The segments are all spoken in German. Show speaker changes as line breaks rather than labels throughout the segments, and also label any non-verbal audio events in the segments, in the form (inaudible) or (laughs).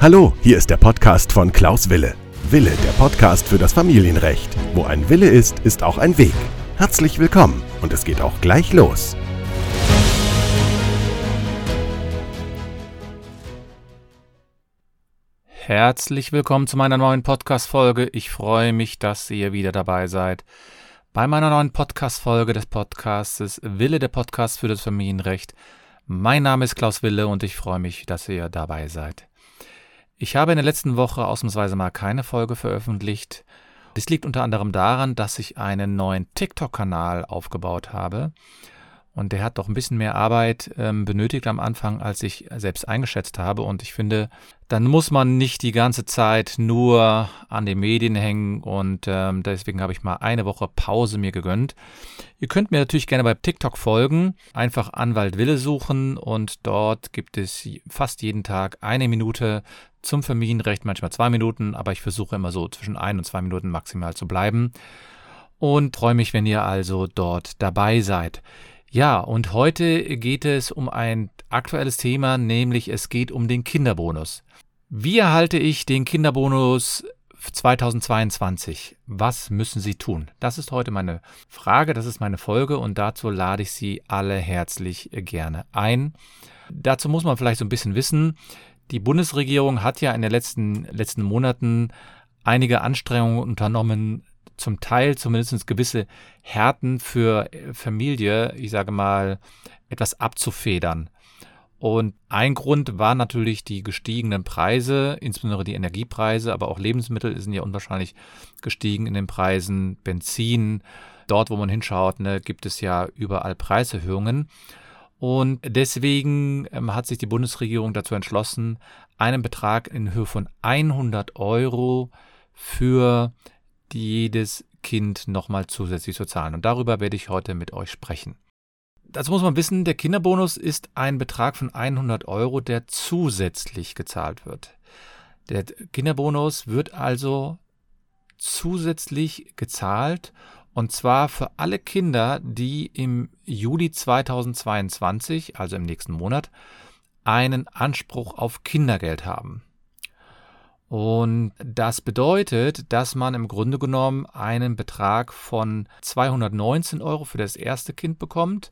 Hallo, hier ist der Podcast von Klaus Wille. Wille, der Podcast für das Familienrecht. Wo ein Wille ist, ist auch ein Weg. Herzlich willkommen und es geht auch gleich los.
Herzlich willkommen zu meiner neuen Podcast-Folge. Ich freue mich, dass ihr wieder dabei seid. Bei meiner neuen Podcast-Folge des Podcasts Wille der Podcast für das Familienrecht. Mein Name ist Klaus Wille und ich freue mich, dass ihr dabei seid. Ich habe in der letzten Woche ausnahmsweise mal keine Folge veröffentlicht. Dies liegt unter anderem daran, dass ich einen neuen TikTok-Kanal aufgebaut habe. Und der hat doch ein bisschen mehr Arbeit ähm, benötigt am Anfang, als ich selbst eingeschätzt habe. Und ich finde, dann muss man nicht die ganze Zeit nur an den Medien hängen. Und ähm, deswegen habe ich mal eine Woche Pause mir gegönnt. Ihr könnt mir natürlich gerne bei TikTok folgen. Einfach Anwalt Wille suchen. Und dort gibt es fast jeden Tag eine Minute zum Familienrecht, manchmal zwei Minuten. Aber ich versuche immer so zwischen ein und zwei Minuten maximal zu bleiben. Und freue mich, wenn ihr also dort dabei seid. Ja, und heute geht es um ein aktuelles Thema, nämlich es geht um den Kinderbonus. Wie erhalte ich den Kinderbonus 2022? Was müssen Sie tun? Das ist heute meine Frage, das ist meine Folge und dazu lade ich Sie alle herzlich gerne ein. Dazu muss man vielleicht so ein bisschen wissen, die Bundesregierung hat ja in den letzten, letzten Monaten einige Anstrengungen unternommen, zum Teil zumindest gewisse Härten für äh, Familie, ich sage mal, etwas abzufedern. Und ein Grund war natürlich die gestiegenen Preise, insbesondere die Energiepreise, aber auch Lebensmittel sind ja unwahrscheinlich gestiegen in den Preisen. Benzin, dort wo man hinschaut, ne, gibt es ja überall Preiserhöhungen. Und deswegen ähm, hat sich die Bundesregierung dazu entschlossen, einen Betrag in Höhe von 100 Euro für jedes Kind nochmal zusätzlich zu zahlen. Und darüber werde ich heute mit euch sprechen. Dazu muss man wissen, der Kinderbonus ist ein Betrag von 100 Euro, der zusätzlich gezahlt wird. Der Kinderbonus wird also zusätzlich gezahlt und zwar für alle Kinder, die im Juli 2022, also im nächsten Monat, einen Anspruch auf Kindergeld haben. Und das bedeutet, dass man im Grunde genommen einen Betrag von 219 Euro für das erste Kind bekommt,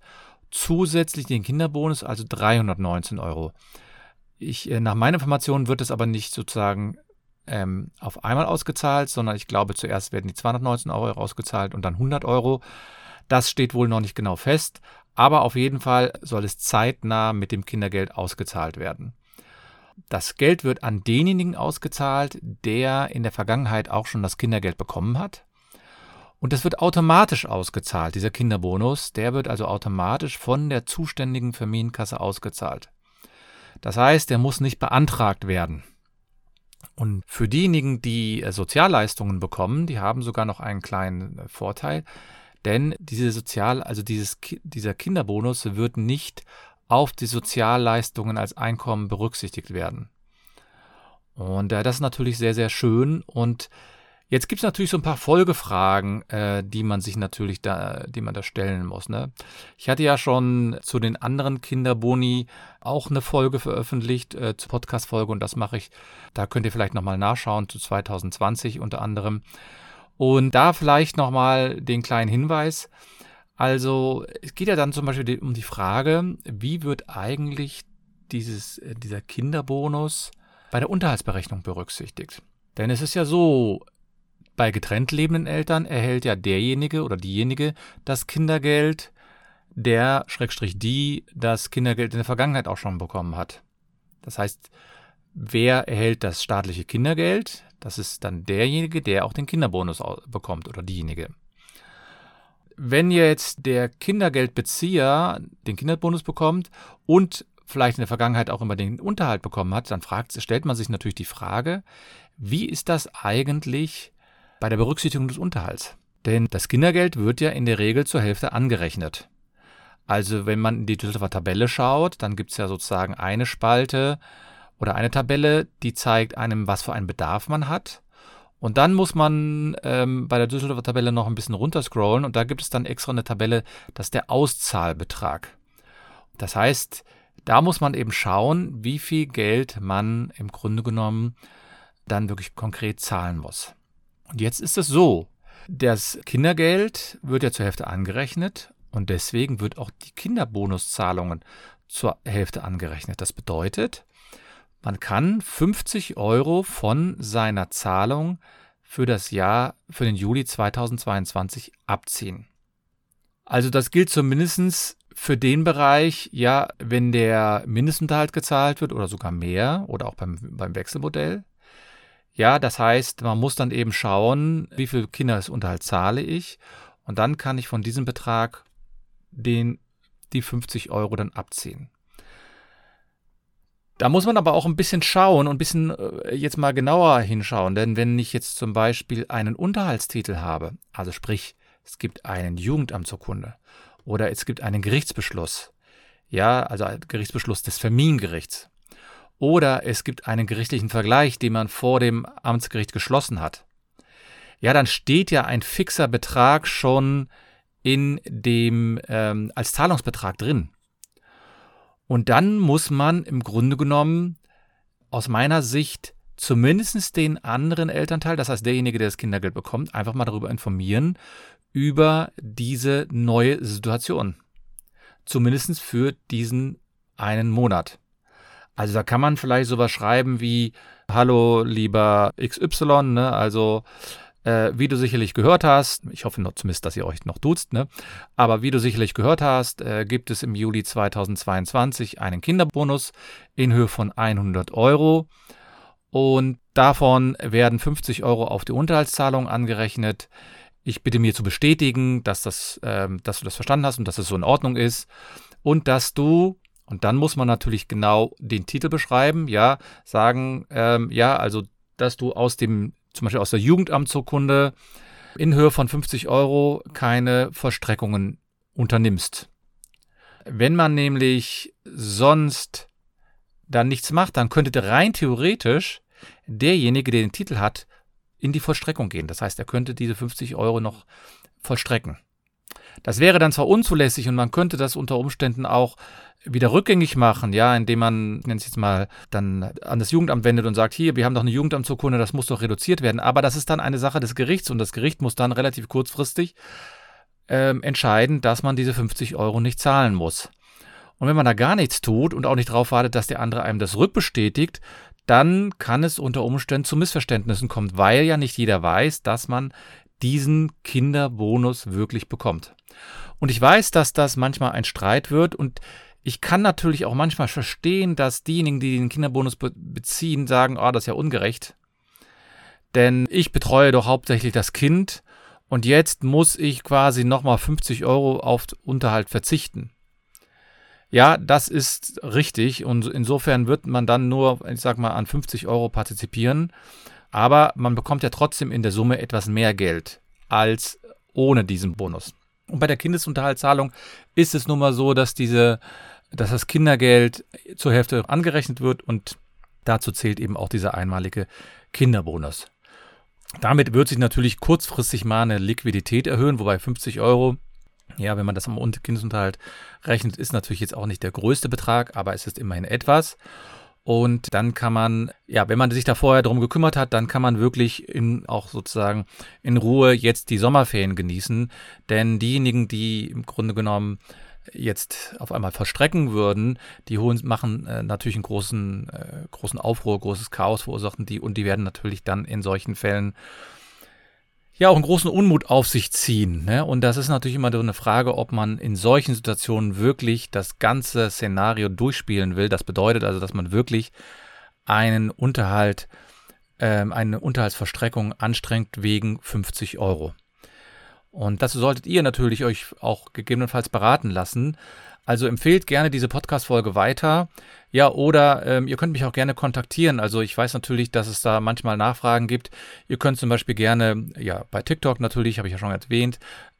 zusätzlich den Kinderbonus, also 319 Euro. Ich, äh, nach meiner Information wird es aber nicht sozusagen ähm, auf einmal ausgezahlt, sondern ich glaube, zuerst werden die 219 Euro ausgezahlt und dann 100 Euro. Das steht wohl noch nicht genau fest, aber auf jeden Fall soll es zeitnah mit dem Kindergeld ausgezahlt werden. Das Geld wird an denjenigen ausgezahlt, der in der Vergangenheit auch schon das Kindergeld bekommen hat. Und das wird automatisch ausgezahlt, dieser Kinderbonus. Der wird also automatisch von der zuständigen Familienkasse ausgezahlt. Das heißt, der muss nicht beantragt werden. Und für diejenigen, die äh, Sozialleistungen bekommen, die haben sogar noch einen kleinen äh, Vorteil, denn diese Sozial, also dieses, dieser Kinderbonus wird nicht auf die Sozialleistungen als Einkommen berücksichtigt werden. Und äh, das ist natürlich sehr, sehr schön. Und jetzt gibt es natürlich so ein paar Folgefragen, äh, die man sich natürlich da, die man da stellen muss. Ne? Ich hatte ja schon zu den anderen Kinderboni auch eine Folge veröffentlicht, äh, zur Podcast-Folge, und das mache ich. Da könnt ihr vielleicht nochmal nachschauen, zu 2020 unter anderem. Und da vielleicht nochmal den kleinen Hinweis. Also es geht ja dann zum Beispiel um die Frage, wie wird eigentlich dieses, äh, dieser Kinderbonus bei der Unterhaltsberechnung berücksichtigt? Denn es ist ja so, bei getrennt lebenden Eltern erhält ja derjenige oder diejenige das Kindergeld, der Schrägstrich die das Kindergeld in der Vergangenheit auch schon bekommen hat. Das heißt, wer erhält das staatliche Kindergeld? Das ist dann derjenige, der auch den Kinderbonus bekommt oder diejenige. Wenn jetzt der Kindergeldbezieher den Kinderbonus bekommt und vielleicht in der Vergangenheit auch immer den Unterhalt bekommen hat, dann fragt, stellt man sich natürlich die Frage, wie ist das eigentlich bei der Berücksichtigung des Unterhalts? Denn das Kindergeld wird ja in der Regel zur Hälfte angerechnet. Also wenn man in die Düsseldorfer Tabelle schaut, dann gibt es ja sozusagen eine Spalte oder eine Tabelle, die zeigt einem, was für einen Bedarf man hat. Und dann muss man ähm, bei der Düsseldorfer Tabelle noch ein bisschen runterscrollen und da gibt es dann extra eine Tabelle, das ist der Auszahlbetrag. Das heißt, Da muss man eben schauen, wie viel Geld man im Grunde genommen dann wirklich konkret zahlen muss. Und jetzt ist es so, das Kindergeld wird ja zur Hälfte angerechnet und deswegen wird auch die Kinderbonuszahlungen zur Hälfte angerechnet. Das bedeutet, man kann 50 Euro von seiner Zahlung für das Jahr, für den Juli 2022 abziehen. Also das gilt zumindest für den Bereich, ja, wenn der Mindestunterhalt gezahlt wird oder sogar mehr oder auch beim, beim Wechselmodell. Ja, das heißt, man muss dann eben schauen, wie viel Kindesunterhalt zahle ich und dann kann ich von diesem Betrag den, die 50 Euro dann abziehen. Da muss man aber auch ein bisschen schauen und ein bisschen äh, jetzt mal genauer hinschauen, denn wenn ich jetzt zum Beispiel einen Unterhaltstitel habe, also sprich, es gibt einen Jugendamtsurkunde oder es gibt einen Gerichtsbeschluss, ja, also einen Gerichtsbeschluss des Familiengerichts, oder es gibt einen gerichtlichen Vergleich, den man vor dem Amtsgericht geschlossen hat, ja, dann steht ja ein fixer Betrag schon in dem ähm, als Zahlungsbetrag drin. Und dann muss man im Grunde genommen aus meiner Sicht zumindest den anderen Elternteil, das heißt derjenige, der das Kindergeld bekommt, einfach mal darüber informieren, über diese neue Situation. Zumindest für diesen einen Monat. Also da kann man vielleicht sowas schreiben wie, hallo lieber XY, ne? also äh, wie du sicherlich gehört hast, ich hoffe noch zumindest, dass ihr euch noch duzt, ne? aber wie du sicherlich gehört hast, äh, gibt es im Juli 2022 einen Kinderbonus in Höhe von 100 Euro und davon werden 50 Euro auf die Unterhaltszahlung angerechnet. Ich bitte mir zu bestätigen, dass, das, ähm, dass du das verstanden hast und dass es so in Ordnung ist und dass du und dann muss man natürlich genau den Titel beschreiben, ja, sagen, ähm, ja, also, dass du aus dem zum Beispiel aus der Jugendamtsurkunde in Höhe von 50 Euro keine Vollstreckungen unternimmst. Wenn man nämlich sonst dann nichts macht, dann könnte rein theoretisch derjenige, der den Titel hat, in die Vollstreckung gehen. Das heißt, er könnte diese 50 Euro noch vollstrecken. Das wäre dann zwar unzulässig und man könnte das unter Umständen auch wieder rückgängig machen, ja, indem man, nenn es jetzt mal, dann an das Jugendamt wendet und sagt, hier, wir haben doch eine Jugendamtsurkunde, das muss doch reduziert werden. Aber das ist dann eine Sache des Gerichts und das Gericht muss dann relativ kurzfristig ähm, entscheiden, dass man diese 50 Euro nicht zahlen muss. Und wenn man da gar nichts tut und auch nicht darauf wartet, dass der andere einem das rückbestätigt, dann kann es unter Umständen zu Missverständnissen kommen, weil ja nicht jeder weiß, dass man diesen Kinderbonus wirklich bekommt. Und ich weiß, dass das manchmal ein Streit wird und ich kann natürlich auch manchmal verstehen, dass diejenigen, die den Kinderbonus be beziehen, sagen, oh, das ist ja ungerecht. Denn ich betreue doch hauptsächlich das Kind und jetzt muss ich quasi nochmal 50 Euro auf Unterhalt verzichten. Ja, das ist richtig und insofern wird man dann nur, ich sag mal, an 50 Euro partizipieren. Aber man bekommt ja trotzdem in der Summe etwas mehr Geld als ohne diesen Bonus. Und bei der Kindesunterhaltszahlung ist es nun mal so, dass diese dass das Kindergeld zur Hälfte angerechnet wird und dazu zählt eben auch dieser einmalige Kinderbonus. Damit wird sich natürlich kurzfristig mal eine Liquidität erhöhen, wobei 50 Euro, ja, wenn man das am Kindesunterhalt rechnet, ist natürlich jetzt auch nicht der größte Betrag, aber es ist immerhin etwas. Und dann kann man, ja, wenn man sich da vorher darum gekümmert hat, dann kann man wirklich in, auch sozusagen in Ruhe jetzt die Sommerferien genießen. Denn diejenigen, die im Grunde genommen jetzt auf einmal verstrecken würden, die holen, machen äh, natürlich einen großen, äh, großen Aufruhr, großes Chaos verursachen die und die werden natürlich dann in solchen Fällen ja auch einen großen Unmut auf sich ziehen. Ne? Und das ist natürlich immer so eine Frage, ob man in solchen Situationen wirklich das ganze Szenario durchspielen will. Das bedeutet also, dass man wirklich einen Unterhalt, ähm, eine Unterhaltsverstreckung anstrengt wegen 50 Euro. Und das solltet ihr natürlich euch auch gegebenenfalls beraten lassen. Also empfehlt gerne diese Podcast-Folge weiter. Ja, oder ähm, ihr könnt mich auch gerne kontaktieren. Also ich weiß natürlich, dass es da manchmal Nachfragen gibt. Ihr könnt zum Beispiel gerne, ja, bei TikTok natürlich, habe ich ja schon erwähnt,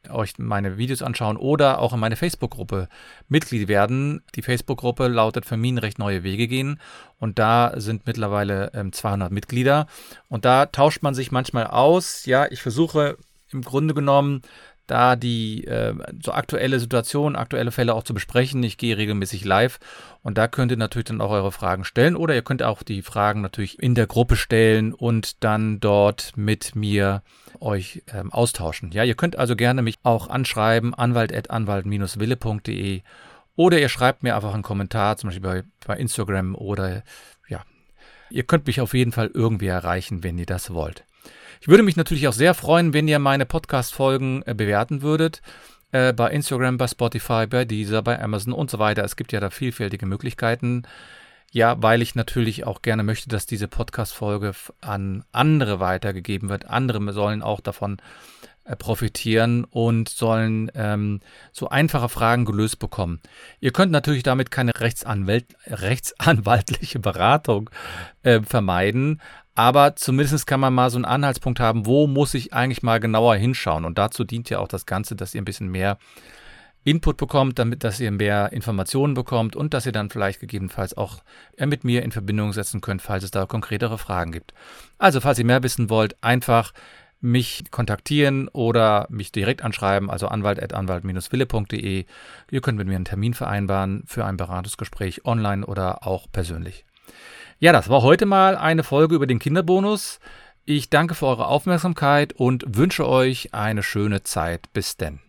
euch meine Videos anschauen oder auch in meine Facebook-Gruppe Mitglied werden. Die Facebook-Gruppe lautet Familienrecht neue Wege gehen und da sind mittlerweile ähm, 200 Mitglieder und da tauscht man sich manchmal aus. Ja, ich versuche im Grunde genommen da die äh, so aktuelle Situation, aktuelle Fälle auch zu besprechen. Ich gehe regelmäßig live und da könnt ihr natürlich dann auch eure Fragen stellen oder ihr könnt auch die Fragen natürlich in der Gruppe stellen und dann dort mit mir euch ähm, austauschen. Ja, ihr könnt also gerne mich auch anschreiben, anwalt.anwalt-wille.de oder ihr schreibt mir einfach einen Kommentar, zum Beispiel bei, bei Instagram oder ja, ihr könnt mich auf jeden Fall irgendwie erreichen, wenn ihr das wollt. Ich würde mich natürlich auch sehr freuen, wenn ihr meine Podcast-Folgen äh, bewerten würdet. Äh, bei Instagram, bei Spotify, bei Deezer, bei Amazon und so weiter. Es gibt ja da vielfältige Möglichkeiten. Ja, weil ich natürlich auch gerne möchte, dass diese Podcast-Folge an andere weitergegeben wird. Andere sollen auch davon äh, profitieren und sollen ähm, so einfache Fragen gelöst bekommen. Ihr könnt natürlich damit keine Rechtsanwalt, (laughs) rechtsanwaltliche Beratung äh, vermeiden, aber zumindest kann man mal so einen Anhaltspunkt haben, wo muss ich eigentlich mal genauer hinschauen. Und dazu dient ja auch das Ganze, dass ihr ein bisschen mehr Input bekommt, damit, dass ihr mehr Informationen bekommt und dass ihr dann vielleicht gegebenenfalls auch äh, mit mir in Verbindung setzen könnt, falls es da konkretere Fragen gibt. Also, falls ihr mehr wissen wollt, einfach mich kontaktieren oder mich direkt anschreiben, also anwalt.anwalt-wille.de. Ihr könnt mit mir einen Termin vereinbaren für ein Beratungsgespräch online oder auch persönlich. Ja, das war heute mal eine Folge über den Kinderbonus. Ich danke für eure Aufmerksamkeit und wünsche euch eine schöne Zeit. Bis denn.